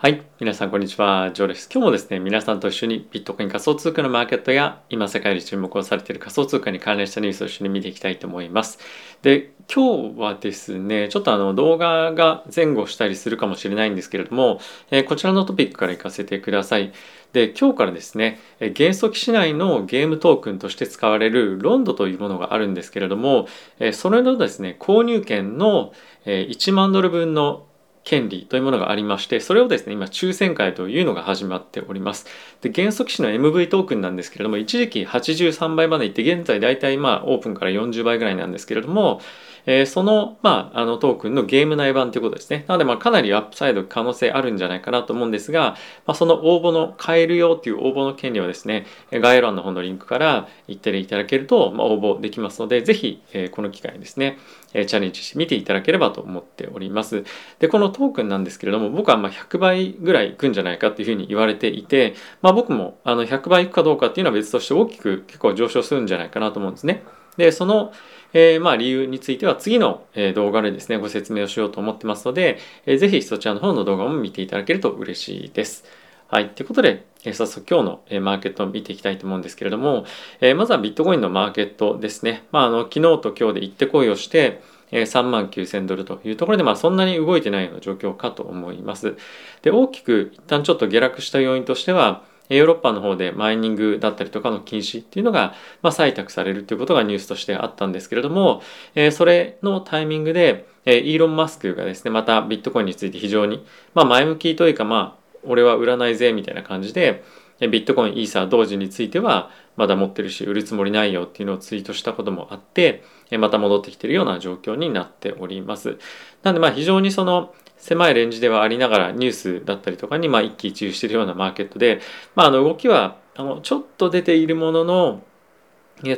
はい。皆さん、こんにちは。ジョーです。今日もですね、皆さんと一緒にビットコイン仮想通貨のマーケットや、今世界で注目をされている仮想通貨に関連したニュースを一緒に見ていきたいと思います。で、今日はですね、ちょっとあの動画が前後したりするかもしれないんですけれども、えー、こちらのトピックから行かせてください。で、今日からですね、元素基市内のゲームトークンとして使われるロンドというものがあるんですけれども、それのですね、購入権の1万ドル分の権利というものがありましてそれをですね今抽選会というのが始まっておりますで原則機種の MV トークンなんですけれども一時期83倍までいって現在大体まあオープンから40倍ぐらいなんですけれどもえー、その,、まあ、あのトークンのゲーム内版ということですね。なので、まあ、かなりアップサイド可能性あるんじゃないかなと思うんですが、まあ、その応募の買えるよっていう応募の権利はですね、概要欄の方のリンクから行っていただけると、まあ、応募できますので、ぜひ、えー、この機会にですね、え、チャレンジしてみていただければと思っております。で、このトークンなんですけれども、僕はま100倍ぐらいいくんじゃないかっていうふうに言われていて、まあ、僕もあの100倍いくかどうかっていうのは別として大きく結構上昇するんじゃないかなと思うんですね。で、その、えー、まあ理由については次の、動画でですね、ご説明をしようと思ってますので、えー、ぜひそちらの方の動画も見ていただけると嬉しいです。はい。ということで、え、早速今日の、マーケットを見ていきたいと思うんですけれども、え、まずはビットコインのマーケットですね。まあ、あの、昨日と今日で行ってこいをして、え3万9000ドルというところで、まあ、そんなに動いてないような状況かと思います。で、大きく一旦ちょっと下落した要因としては、ヨーロッパの方でマイニングだったりとかの禁止っていうのが、まあ、採択されるということがニュースとしてあったんですけれども、え、それのタイミングで、え、イーロン・マスクがですね、またビットコインについて非常に、まあ、前向きというか、まあ、俺は売らないぜみたいな感じで、ビットコイン、イーサー同時についてはまだ持ってるし売るつもりないよっていうのをツイートしたこともあってまた戻ってきてるような状況になっております。なのでまあ非常にその狭いレンジではありながらニュースだったりとかにまあ一喜一憂しているようなマーケットで、まあ、あの動きはあのちょっと出ているものの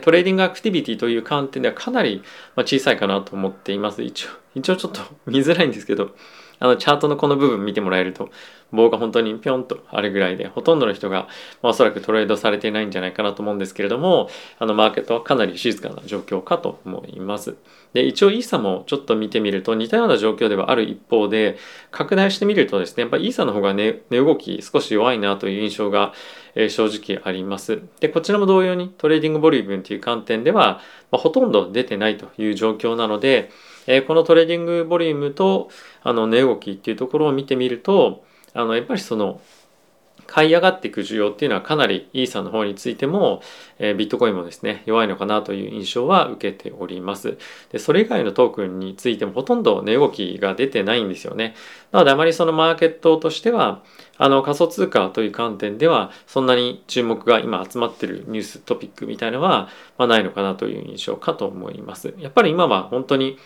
トレーディングアクティビティという観点ではかなり小さいかなと思っています。一応、一応ちょっと見づらいんですけど、あのチャートのこの部分見てもらえると棒が本当にピョンとあるぐらいでほとんどの人が、まあ、おそらくトレードされてないんじゃないかなと思うんですけれどもあのマーケットはかなり静かな状況かと思います。で一応イーサもちょっと見てみると似たような状況ではある一方で拡大してみるとですねやっぱイーサの方が値、動き少し弱いなという印象が、え、正直あります。でこちらも同様にトレーディングボリュームという観点では、まあ、ほとんど出てないという状況なのでえこのトレーディングボリュームとあの値動きっていうところを見てみるとあのやっぱりその買い上がっていく需要っていうのはかなりイーサの方についても、え、ビットコインもですね弱いのかなという印象は受けております。でそれ以外のトークンについてもほとんど値動きが出てないんですよね。なのであまりそのマーケットとしてはあの仮想通貨という観点ではそんなに注目が今集まってるニューストピックみたいのは、ま、ないのかなという印象かと思います。やっぱり今は本当に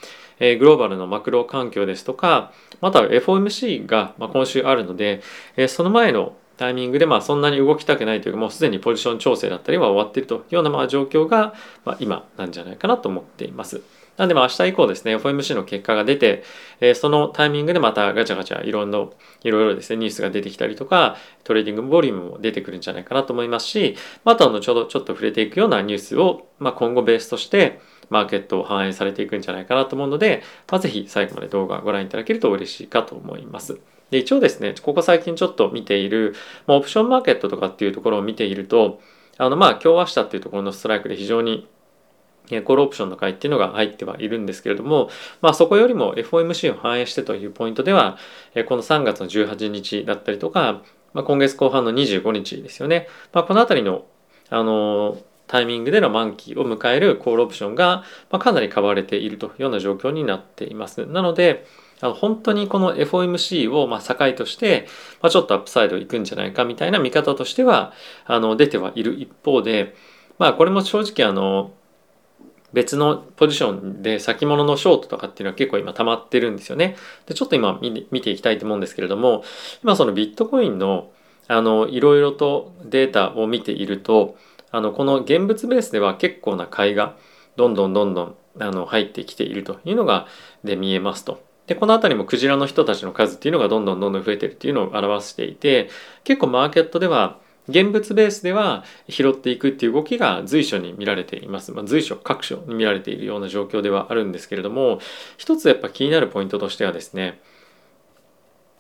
えグローバルのマクロ環境ですとかまた FOMC が、ま今週あるので、えその前のタイミングでまあそんなに動きたくないというかもうすでにポジション調整だったりは終わっているというようなまあ状況がま今なんじゃないかなと思っています。なんでまあ明日以降ですね、FOMC の結果が出て、え、そのタイミングでまたガチャガチャいろんな、いろいろですね、ニュースが出てきたりとか、トレーディングボリュームも出てくるんじゃないかなと思いますし、また後ほどちょっと触れていくようなニュースを、まあ、今後ベースとして、マーケットを反映されていくんじゃないかなと思うので、まあ、ぜひ最後まで動画をご覧いただけると嬉しいかと思います。で一応ですね、ここ最近ちょっと見ている、まあ、オプションマーケットとかっていうところを見ていると、あのまあ今日明日っていうところのストライクで非常にコールオプションの買いっていうのが入ってはいるんですけれども、まあそこよりも FOMC を反映してというポイントでは、この3月の18日だったりとか、まあ、今月後半の25日ですよね。まあ、この辺りの、あのタイミングでの満期を迎えるコールオプションが、ま、かなり買われているというような状況になっています。なので、あの本当にこの FOMC をま境として、ま、ちょっとアップサイドいくんじゃないかみたいな見方としてはあの出てはいる一方で、まあこれも正直あの別のポジションで先物のショートとかっていうのは結構今溜まってるんですよね。でちょっと今見ていきたいと思うんですけれども今そのビットコインのあのいろいろとデータを見ているとあのこの現物ベースでは結構な買いがどんどんどんどんあの入ってきているというのがで見えますと。でこの辺りもクジラの人たちの数っていうのがどんどんどんどん増えてるっていうのを表していて結構マーケットでは現物ベースでは拾っていくっていう動きが随所に見られています。まあ、随所各所に見られているような状況ではあるんですけれども一つやっぱ気になるポイントとしてはですね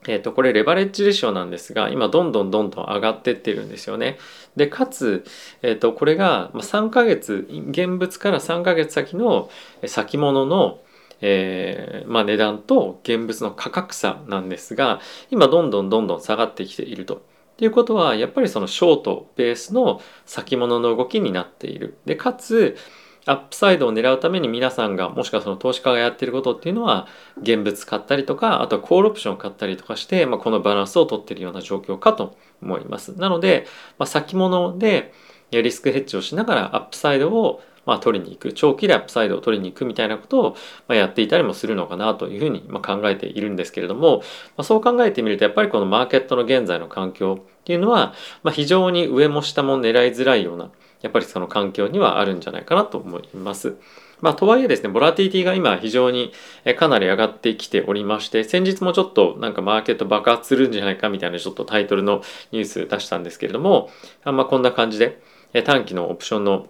えー、とこれレバレッジレシオなんですが今どんどんどんどん上がってってるんですよね。でかつ、えー、とこれが3ヶ月現物から3ヶ月先の先物のえー、まあ、値段と現物の価格差なんですが今どんどんどんどん下がってきていると。っていうことはやっぱりそのショートベースの先物の動きになっている。でかつアップサイドを狙うために皆さんがもしくはその投資家がやってることっていうのは現物買ったりとかあとはコールオプションを買ったりとかして、まあ、このバランスを取っているような状況かと思います。なので、まあ、先物でリスクヘッジをしながらアップサイドをまあ、取りに行く長期でアップサイドを取りに行くみたいなことを、ま、やっていたりもするのかなというふうに、ま、考えているんですけれども、ま、そう考えてみるとやっぱりこのマーケットの現在の環境っていうのは、まあ、非常に上も下も狙いづらいようなやっぱりその環境にはあるんじゃないかなと思います。まあ、とはいえですね、ボラティティが今非常にかなり上がってきておりまして、先日もちょっとなんかマーケット爆発するんじゃないかみたいなちょっとタイトルのニュース出したんですけれども、あんま、こんな感じで短期のオプションの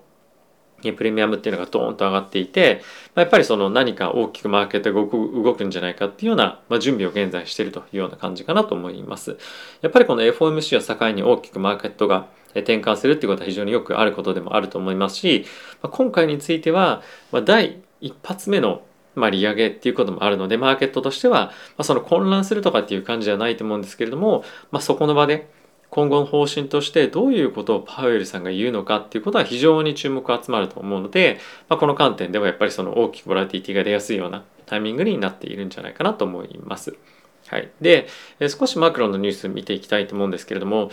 プレミアムっていうのがドーンと上がっていて、ま、やっぱりその何か大きくマーケットが動く動くんじゃないかっていうような、ま、準備を現在しているというような感じかなと思います。やっぱりこの FOMC を境に大きくマーケットが転換するっていうことは非常によくあることでもあると思いますし、まあ、今回については、ま、第一発目のまあ、利上げっていうこともあるのでマーケットとしては、まあ、その混乱するとかっていう感じではないと思うんですけれども、まあ、そこの場で今後の方針としてどういうことをパウエルさんが言うのかっていうことは非常に注目が集まると思うので、まあ、この観点ではやっぱりその大きくボラティティが出やすいようなタイミングになっているんじゃないかなと思います。はい、で少しマクロのニュース見ていきたいと思うんですけれども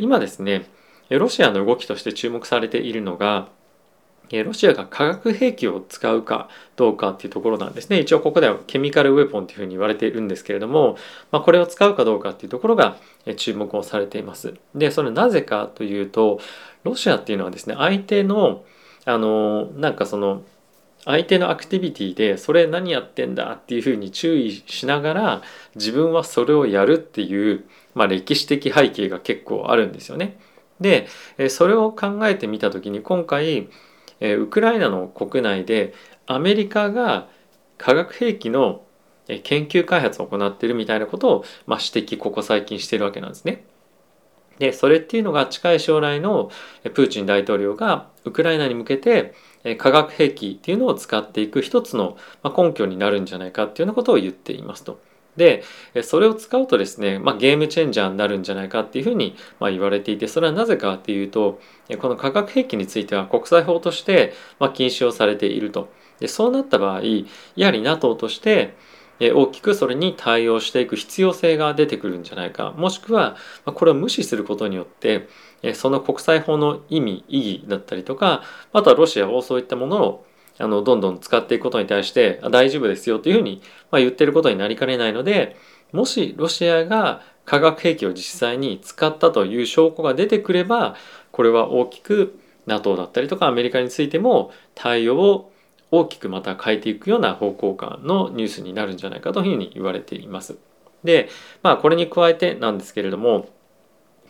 今ですねロシアの動きとして注目されているのがロシアが化学兵器を使うかどうかっていうところなんですね。一応ここではケミカルウェポンというふうに言われているんですけれども、まあ、これを使うかどうかっていうところが注目をされています。で、それなぜかというと、ロシアっていうのはですね、相手の、あの、なんかその、相手のアクティビティでそれ何やってんだっていうふうに注意しながら自分はそれをやるっていう、まあ、歴史的背景が結構あるんですよね。でそれを考えてみた時に今回えウクライナの国内でアメリカが化学兵器の研究開発を行っているみたいなことを、まあ、指摘ここ最近してるわけなんですね。でそれっていうのが近い将来のプーチン大統領がウクライナに向けて化学兵器っていうのを使っていく一つの根拠になるんじゃないかっていうようなことを言っていますと。でそれを使うとですね、まあ、ゲームチェンジャーになるんじゃないかっていうふうに、まあ、言われていてそれはなぜかっていうとこの化学兵器については国際法として、まあ、禁止をされていると。でそうなった場合やはり NATO として大きくそれに対応していく必要性が出てくるんじゃないか。もしくはこれを無視することによってその国際法の意味意義だったりとかあとはロシアもそういったものをあのどんどん使っていくことに対して大丈夫ですよというふうに、まあ、言ってることになりかねないのでもしロシアが化学兵器を実際に使ったという証拠が出てくればこれは大きく NATO だったりとかアメリカについても対応を大きくまた変えていくような方向感のニュースになるんじゃないかというふうに言われています。でまあこれに加えてなんですけれども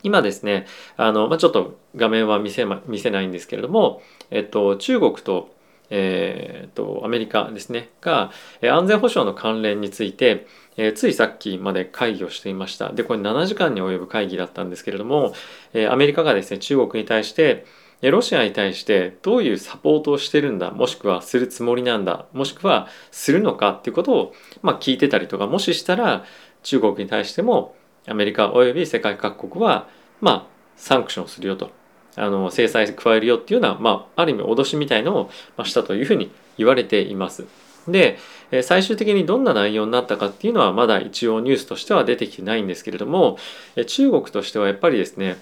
今ですねあの、まあ、ちょっと画面は見せ,、ま、見せないんですけれども、えっと、中国とえーと、アメリカですね。が安全保障の関連について、えー、ついさっきまで会議をしていました。でこれ7時間に及ぶ会議だったんですけれども、えー、アメリカがですね中国に対してロシアに対してどういうサポートをしてるんだもしくはするつもりなんだもしくはするのかっていうことを、まあ、聞いてたりとかもししたら中国に対してもアメリカおよび世界各国はまあサンクションするよと。あの制裁加えるよっていうような、まあ、ある意味脅しみたいのをしたというふうに言われています。で最終的にどんな内容になったかっていうのはまだ一応ニュースとしては出てきてないんですけれども中国としてはやっぱりですね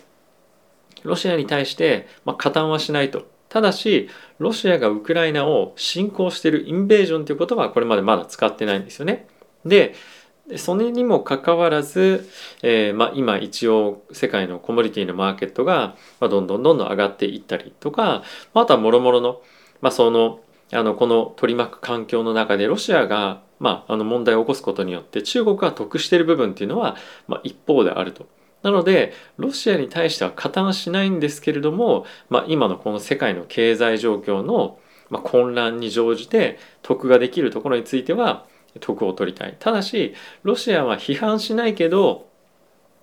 ロシアに対して、加担はしないとただしロシアがウクライナを侵攻しているインベージョンということはこれまでまだ使ってないんですよね。ででそれにもかかわらず、えーまあ、今一応世界のコモディティのマーケットが、まあ、どんどんどんどん上がっていったりとか、まあ、あとはもろもろの,、まあ、そのあのこの取り巻く環境の中でロシアが、まあ、あの問題を起こすことによって中国が得している部分っていうのは、まあ、一方であると。なのでロシアに対しては加担しないんですけれども、まあ、今のこの世界の経済状況のま混乱に乗じて得ができるところについては得を取りたいただしロシアは批判しないけど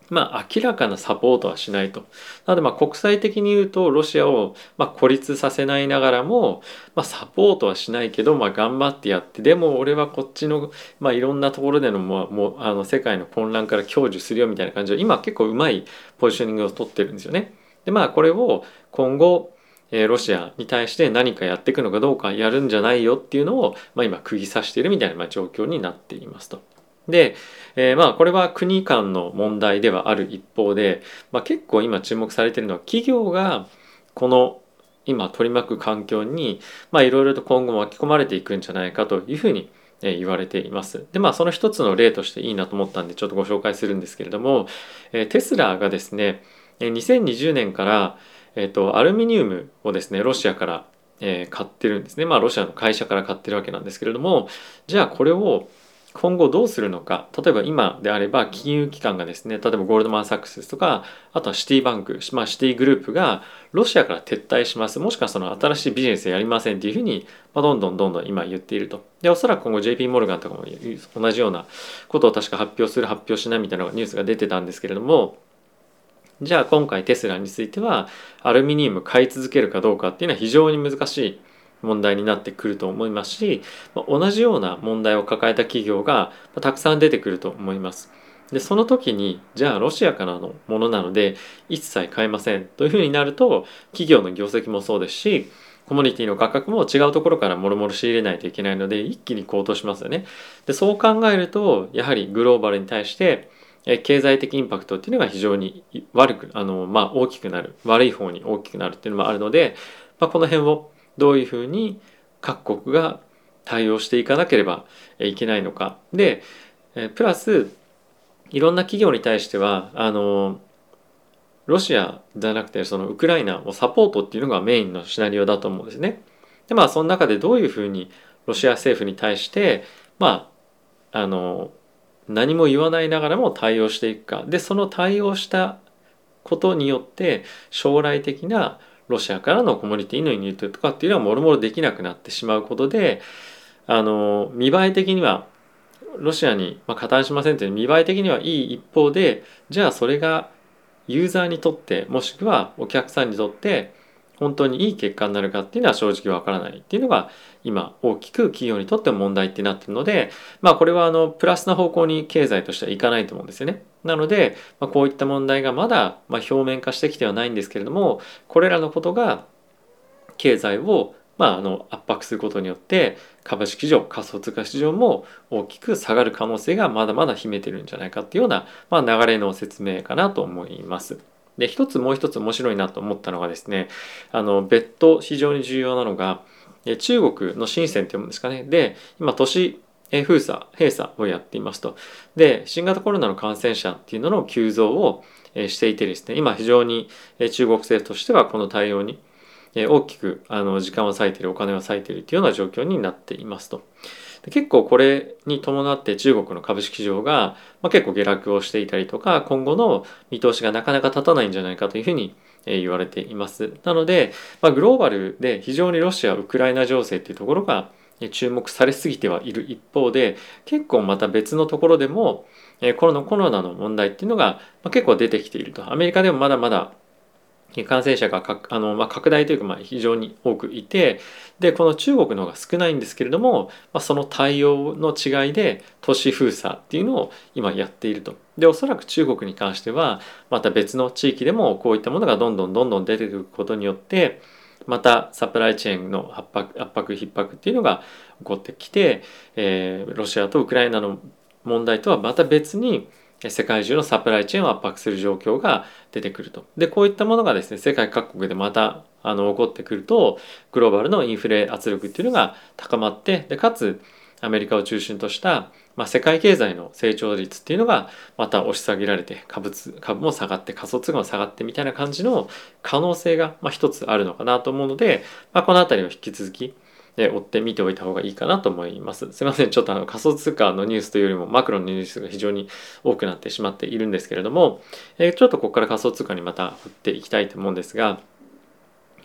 まあ、明らかなサポートはしないと。なので、まあ、国際的に言うと、ロシアを、ま、孤立させないながらも、まあ、サポートはしないけど、まあ、頑張ってやって、でも俺はこっちの、まあ、いろんなところでの、もう、もうあの世界の混乱から享受するよみたいな感じで、今結構うまいポジショニングを取ってるんですよね。で、まあ、これを今後、え、ロシアに対して何かやっていくのかどうかやるんじゃないよっていうのを、まあ、今釘刺しているみたいな、ま、状況になっていますと。で、えー、まあこれは国間の問題ではある一方で、まあ、結構今注目されているのは企業がこの今取り巻く環境にいろいろと今後巻き込まれていくんじゃないかというふうに言われています。でまあその一つの例としていいなと思ったんでちょっとご紹介するんですけれどもテスラがですね2020年から、えーと、アルミニウムをですねロシアから、えー、買ってるんですね。まあロシアの会社から買ってるわけなんですけれどもじゃあこれを今後どうするのか。例えば今であれば金融機関がですね例えばゴールドマン・サックスですとかあとはシティバンク、まあ、シティグループがロシアから撤退します。もしくはその新しいビジネスやりませんっていうふうに、まあ、どんどんどんどん今言っていると。でおそらく今後 JP モルガンとかも同じようなことを確か発表する発表しないみたいなニュースが出てたんですけれどもじゃあ今回テスラについてはアルミニウム買い続けるかどうかっていうのは非常に難しい問題になってくると思いますし、ま同じような問題を抱えた企業がたくさん出てくると思います。でその時にじゃあロシアからのものなので一切買えませんというふうになると企業の業績もそうですしコミュニティの価格も違うところからもろもろ仕入れないといけないので一気に高騰しますよね。でそう考えるとやはりグローバルに対して経済的インパクトっていうのが非常に悪くあの、まあ、大きくなる悪い方に大きくなるっていうのもあるので、まあ、この辺をどういうふうに各国が対応していかなければいけないのかでプラスいろんな企業に対してはあのロシアじゃなくてそのウクライナをサポートっていうのがメインのシナリオだと思うんですね。でまあその中でどういうふうにロシア政府に対してまああの何も言わないながらも対応していくか。でその対応したことによって将来的なロシアからのコモディティの輸入とかっていうのはもろもろできなくなってしまうことであの見栄え的にはロシアに、まあ、加担しませんという見栄え的にはいい一方でじゃあそれがユーザーにとってもしくはお客さんにとって本当にいい結果になるかっていうのは正直わからないっていうのが今大きく企業にとっても問題ってなってるのでまあこれはあのプラスな方向に経済としてはいかないと思うんですよね。なので、まあ、こういった問題がまだま表面化してきてはないんですけれどもこれらのことが経済をまあ、あの圧迫することによって株式市場仮想通貨市場も大きく下がる可能性がまだまだ秘めてるんじゃないかっていうような、まあ、流れの説明かなと思います。で一つもう一つ面白いなと思ったのがですねあの別途非常に重要なのが中国の深センって読むんですかねで今都市封鎖閉鎖をやっていますとで新型コロナの感染者っていうのの急増をしていてですね今非常に中国政府としてはこの対応に大きくあの時間を割いているお金を割いているというような状況になっていますと。で結構これに伴って中国の株式市場が、まあ、結構下落をしていたりとか今後の見通しがなかなか立たないんじゃないかというふうに言われています。なので、まあ、グローバルで非常にロシア・ウクライナ情勢っていうところが注目されすぎてはいる一方で結構また別のところでもコロナコロナの問題っていうのが結構出てきているとアメリカでもまだまだ感染者があの、まあ、拡大というか、まあ、非常に多くいてでこの中国の方が少ないんですけれども、まあ、その対応の違いで都市封鎖っていうのを今やっていると。でおそらく中国に関してはまた別の地域でもこういったものがどんどんどんどん出てくることによってまたサプライチェーンの圧迫圧迫逼迫っていうのが起こってきて、えー、ロシアとウクライナの問題とはまた別に世界中のサプライチェーンを圧迫する状況が出てくると。で、こういったものがですね、世界各国でまたあの起こってくると、グローバルのインフレ圧力っていうのが高まって、でかつアメリカを中心とした、まあ、世界経済の成長率っていうのがまた押し下げられて株株も下がって仮想通貨も下がってみたいな感じの可能性が、まあ、一つあるのかなと思うので、まあ、この辺りを引き続きで追って見ておいた方がいいかなと思います。すいません。ちょっとあの仮想通貨のニュースというよりもマクロのニュースが非常に多くなってしまっているんですけれども、えー、ちょっとここから仮想通貨にまた振っていきたいと思うんですが、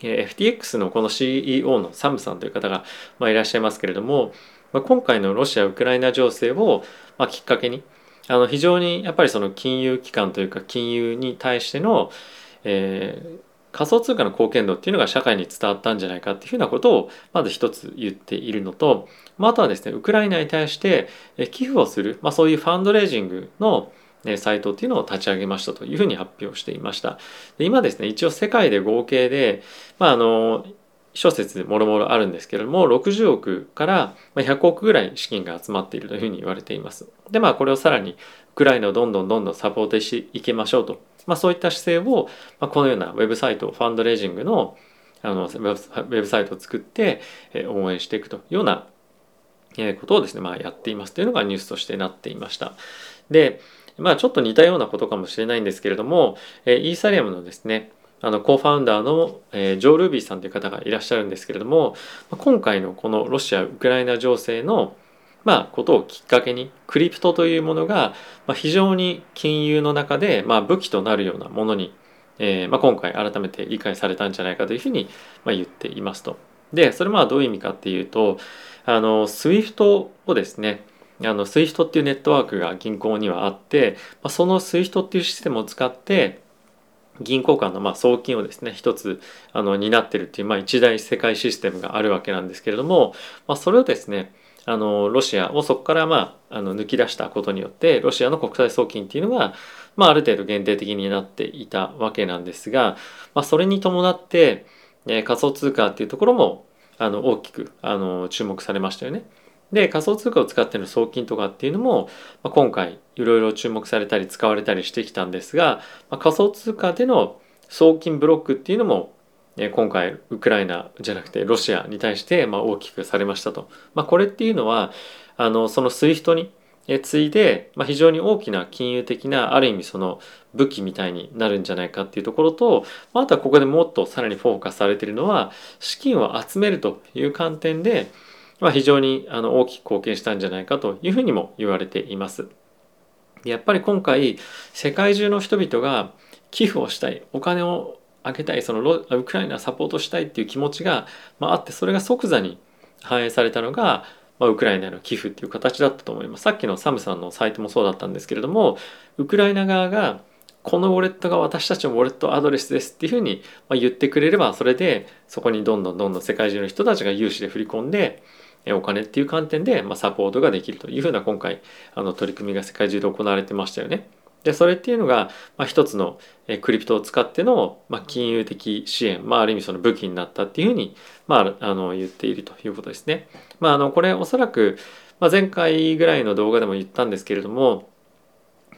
えー、FTX のこの CEO のサムさんという方が、まあ、いらっしゃいますけれども、まあ、今回のロシア・ウクライナ情勢を、まあ、きっかけにあの非常にやっぱりその金融機関というか金融に対しての、えー、仮想通貨の貢献度っていうのが社会に伝わったんじゃないかっていうふうなことをまず一つ言っているのと、まあ、あとはですねウクライナに対して寄付をする、まあ、そういうファンドレイジングのサイトっていうのを立ち上げましたというふうに発表していました。で今ですね一応世界で合計で、まあ、あの諸説もろもろあるんですけれども60億から100億ぐらい資金が集まっているというふうに言われています。でまあこれをさらにウクライナをどんどんどんどんサポートしていきましょうと、まあ、そういった姿勢を、まあ、このようなウェブサイトファンドレイジングのあのウェブサイトを作って応援していくというようなことをですね、まあ、やっていますというのがニュースとしてなっていました。でまあちょっと似たようなことかもしれないんですけれどもイーサリアムのですねあのコーファウンダーの、え、ジョー・ルービーさんという方がいらっしゃるんですけれども今回のこのロシア・ウクライナ情勢のまあ、ことをきっかけにクリプトというものが、まあ、非常に金融の中で、まあ、武器となるようなものに、えーまあ、今回改めて理解されたんじゃないかというふうに、まあ、言っていますと。でそれはどういう意味かっていうとあの SWIFT をですねあの SWIFT っていうネットワークが銀行にはあって、まあ、その SWIFT っていうシステムを使って銀行間のまあ送金をですね一つあの担ってるっていうまあ一大世界システムがあるわけなんですけれども、まあ、それをですねあのロシアをそこからまああの抜き出したことによってロシアの国際送金っていうのが、まあ、ある程度限定的になっていたわけなんですが、まあ、それに伴って、えー、仮想通貨っていうところもあの大きくあの注目されましたよね。で仮想通貨を使っての送金とかっていうのも、まあ、今回いろいろ注目されたり使われたりしてきたんですが、まあ、仮想通貨での送金ブロックっていうのも今回ウクライナじゃなくてロシアに対してま大きくされましたと、まあ、これっていうのはあのその SWIFT に次いで、まあ、非常に大きな金融的なある意味その武器みたいになるんじゃないかっていうところと、まあ、あとはここでもっとさらにフォーカスされているのは資金を集めるという観点でまあ、非常にあの大きく貢献したんじゃないかというふうにも言われています。やっぱり今回世界中の人々が寄付をしたいお金をあげたいそのウクライナサポートしたいっていう気持ちが、まあ、あってそれが即座に反映されたのが、まあ、ウクライナへの寄付っていう形だったと思いますさっきのサムさんのサイトもそうだったんですけれどもウクライナ側がこのウォレットが私たちのウォレットアドレスですっていうふうに言ってくれればそれでそこにどんどんどんどん世界中の人たちが融資で振り込んでお金っていう観点で、サポートができるというふうな今回あの取り組みが世界中で行われてましたよね。でそれっていうのが、まあ、一つのクリプトを使っての、まあ、金融的支援、まあ、ある意味その武器になったっていうふうに、まあ、あの言っているということですね。まあ、あのこれおそらく、まあ、前回ぐらいの動画でも言ったんですけれども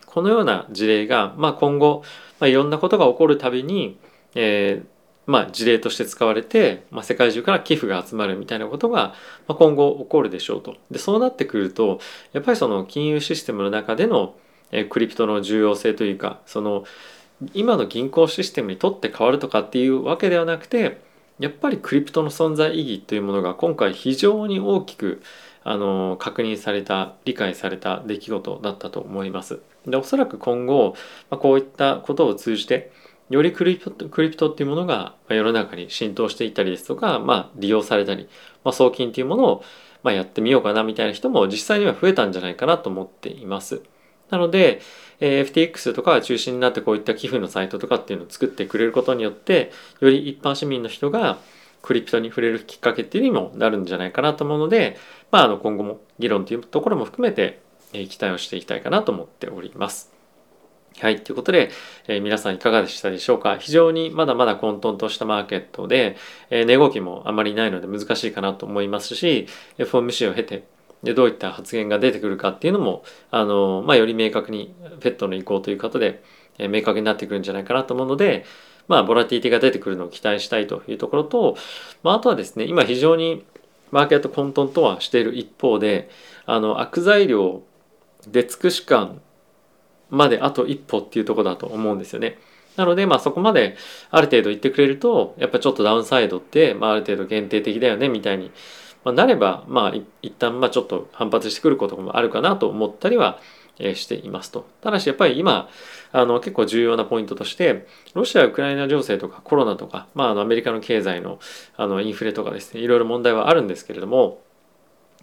このような事例が、まあ、今後、まあ、いろんなことが起こるたびに、えー、まあ、事例として使われて、まあ、世界中から寄付が集まるみたいなことが、まあ、今後起こるでしょうと。でそうなってくるとやっぱりその金融システムの中でのえクリプトの重要性というかその今の銀行システムにとって変わるとかっていうわけではなくてやっぱりクリプトの存在意義というものが今回非常に大きくあの確認された理解された出来事だったと思います。でおそらく今後、まあ、こういったことを通じてよりクリプトクリプトっていうものが世の中に浸透していったりですとか、まあ、利用されたり、まあ、送金っていうものを、ま、やってみようかなみたいな人も実際には増えたんじゃないかなと思っています。なので、え、FTX とかが中心になってこういった寄付のサイトとかっていうのを作ってくれることによってより一般市民の人がクリプトに触れるきっかけっていうにもなるんじゃないかなと思うので、まあ、あの今後も議論というところも含めて、え、期待をしていきたいかなと思っております。はい。ということで、えー、皆さんいかがでしたでしょうか？非常にまだまだ混沌としたマーケットで、えー、値動きもあまりないので難しいかなと思いますし、FOMC を経て、でどういった発言が出てくるかっていうのも、あのまあ、より明確にペットの意向ということで、え、明確になってくるんじゃないかなと思うので、まあ、ボラティティが出てくるのを期待したいというところと、まあ、あとはですね今非常にマーケット混沌とはしている一方であの悪材料出尽くし感まであと一歩っていうとこだと思うんですよね。なので、まあそこまである程度言ってくれると、やっぱちょっとダウンサイドって、まあある程度限定的だよねみたいに、まあ、なれば、まあ一旦まあちょっと反発してくることもあるかなと思ったりはしていますと。ただしやっぱり今、あの結構重要なポイントとして、ロシア・ウクライナ情勢とかコロナとか、まああのアメリカの経済のあのインフレとかですね、いろいろ問題はあるんですけれども、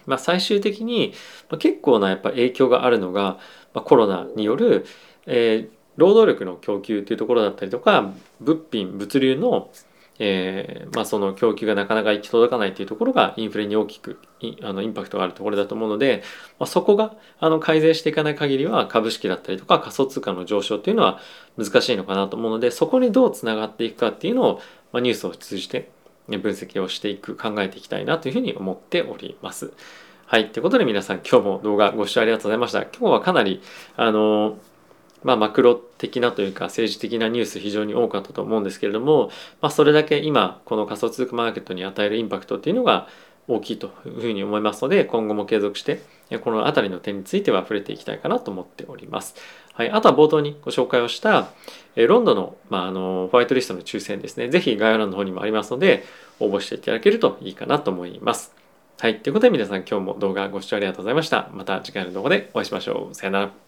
まあ、最終的にま結構なやっぱ影響があるのが、まあ、コロナによる、えー、労働力の供給というところだったりとか物品物流のえーまあ、その供給がなかなか行き届かないというところがインフレに大きくあのインパクトがあるところだと思うので、まあ、そこがあの改善していかない限りは株式だったりとか仮想通貨の上昇っていうのは難しいのかなと思うのでそこにどうつながっていくかっていうのを、まあ、ニュースを通じて分析をしていく考えていきたいなというふうに思っております。はい。ということで皆さん今日も動画ご視聴ありがとうございました。今日はかなりあのまあ、マクロ的なというか政治的なニュース非常に多かったと思うんですけれども、まあ、それだけ今この仮想通貨マーケットに与えるインパクトっていうのが大きいというふうに思いますので今後も継続してこの辺りの点については触れていきたいかなと思っております。はい、あとは冒頭にご紹介をしたロンドンの,、まあ、あのホワイトリストの抽選ですね是非概要欄の方にもありますので応募していただけるといいかなと思います。はい、ということで皆さん今日も動画ご視聴ありがとうございました。また次回の動画でお会いしましょう。さよなら。